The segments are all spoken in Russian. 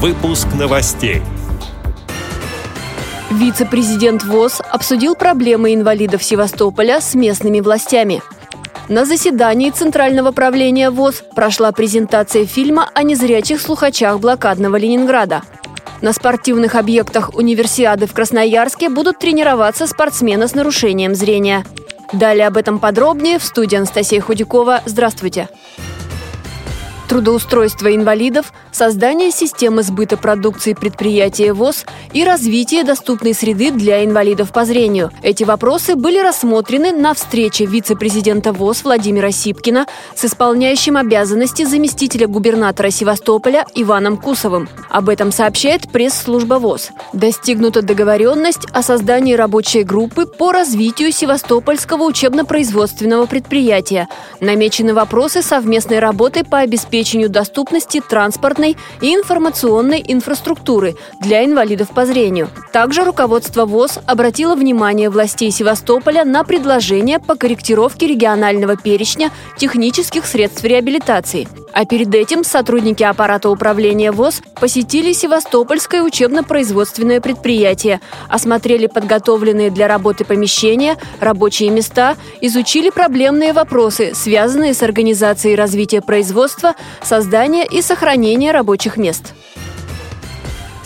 Выпуск новостей. Вице-президент ВОЗ обсудил проблемы инвалидов Севастополя с местными властями. На заседании Центрального правления ВОЗ прошла презентация фильма о незрячих слухачах блокадного Ленинграда. На спортивных объектах универсиады в Красноярске будут тренироваться спортсмены с нарушением зрения. Далее об этом подробнее в студии Анастасия Худякова. Здравствуйте. Здравствуйте трудоустройство инвалидов, создание системы сбыта продукции предприятия ВОЗ и развитие доступной среды для инвалидов по зрению. Эти вопросы были рассмотрены на встрече вице-президента ВОЗ Владимира Сипкина с исполняющим обязанности заместителя губернатора Севастополя Иваном Кусовым. Об этом сообщает пресс-служба ВОЗ. Достигнута договоренность о создании рабочей группы по развитию Севастопольского учебно-производственного предприятия. Намечены вопросы совместной работы по обеспечению обеспечению доступности транспортной и информационной инфраструктуры для инвалидов по зрению. Также руководство ВОЗ обратило внимание властей Севастополя на предложение по корректировке регионального перечня технических средств реабилитации. А перед этим сотрудники аппарата управления ВОЗ посетили Севастопольское учебно-производственное предприятие, осмотрели подготовленные для работы помещения, рабочие места, изучили проблемные вопросы, связанные с организацией развития производства, создания и сохранения рабочих мест.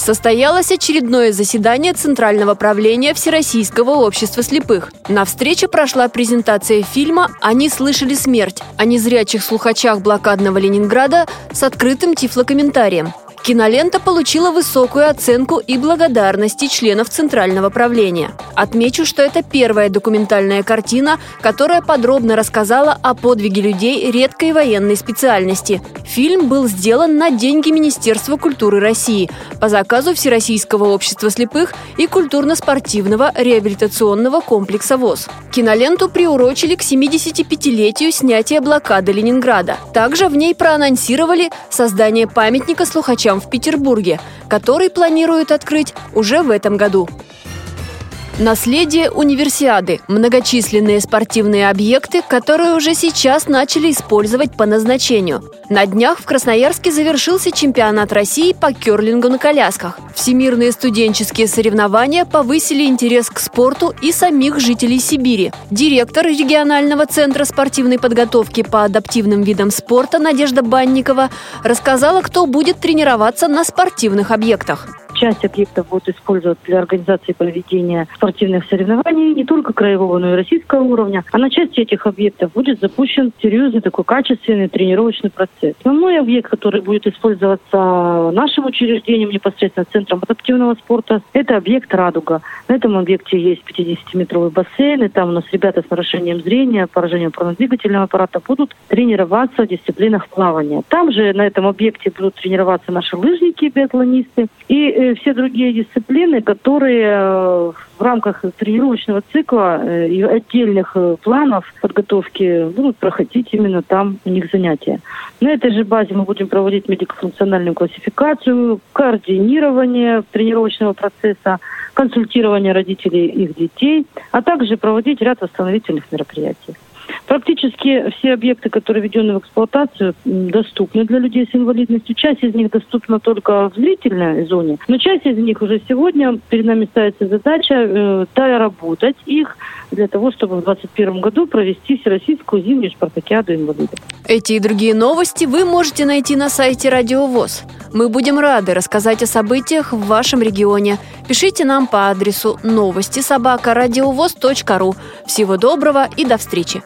Состоялось очередное заседание Центрального правления Всероссийского общества слепых. На встрече прошла презентация фильма «Они слышали смерть» о незрячих слухачах блокадного Ленинграда с открытым тифлокомментарием. Кинолента получила высокую оценку и благодарности членов Центрального правления. Отмечу, что это первая документальная картина, которая подробно рассказала о подвиге людей редкой военной специальности. Фильм был сделан на деньги Министерства культуры России по заказу Всероссийского общества слепых и культурно-спортивного реабилитационного комплекса ВОЗ. Киноленту приурочили к 75-летию снятия блокады Ленинграда. Также в ней проанонсировали создание памятника слухачам в Петербурге, который планируют открыть уже в этом году. Наследие универсиады – многочисленные спортивные объекты, которые уже сейчас начали использовать по назначению. На днях в Красноярске завершился чемпионат России по керлингу на колясках. Всемирные студенческие соревнования повысили интерес к спорту и самих жителей Сибири. Директор регионального центра спортивной подготовки по адаптивным видам спорта Надежда Банникова рассказала, кто будет тренироваться на спортивных объектах часть объектов будет использоваться для организации проведения спортивных соревнований не только краевого, но и российского уровня. А на части этих объектов будет запущен серьезный такой качественный тренировочный процесс. Основной объект, который будет использоваться нашим учреждением, непосредственно Центром адаптивного спорта, это объект «Радуга». На этом объекте есть 50-метровый бассейн, и там у нас ребята с нарушением зрения, поражением опорно-двигательного аппарата будут тренироваться в дисциплинах плавания. Там же на этом объекте будут тренироваться наши лыжники, биатлонисты, и все другие дисциплины, которые э, в рамках тренировочного цикла э, и отдельных э, планов подготовки будут проходить именно там у них занятия. На этой же базе мы будем проводить медико-функциональную классификацию, координирование тренировочного процесса, консультирование родителей их детей, а также проводить ряд восстановительных мероприятий. Практически все объекты, которые введены в эксплуатацию, доступны для людей с инвалидностью. Часть из них доступна только в зрительной зоне, но часть из них уже сегодня перед нами ставится задача э, доработать их для того, чтобы в 2021 году провести Всероссийскую зимнюю спартакиаду инвалидов. Эти и другие новости вы можете найти на сайте Радио ВОЗ. Мы будем рады рассказать о событиях в вашем регионе. Пишите нам по адресу новости собака ру. Всего доброго и до встречи!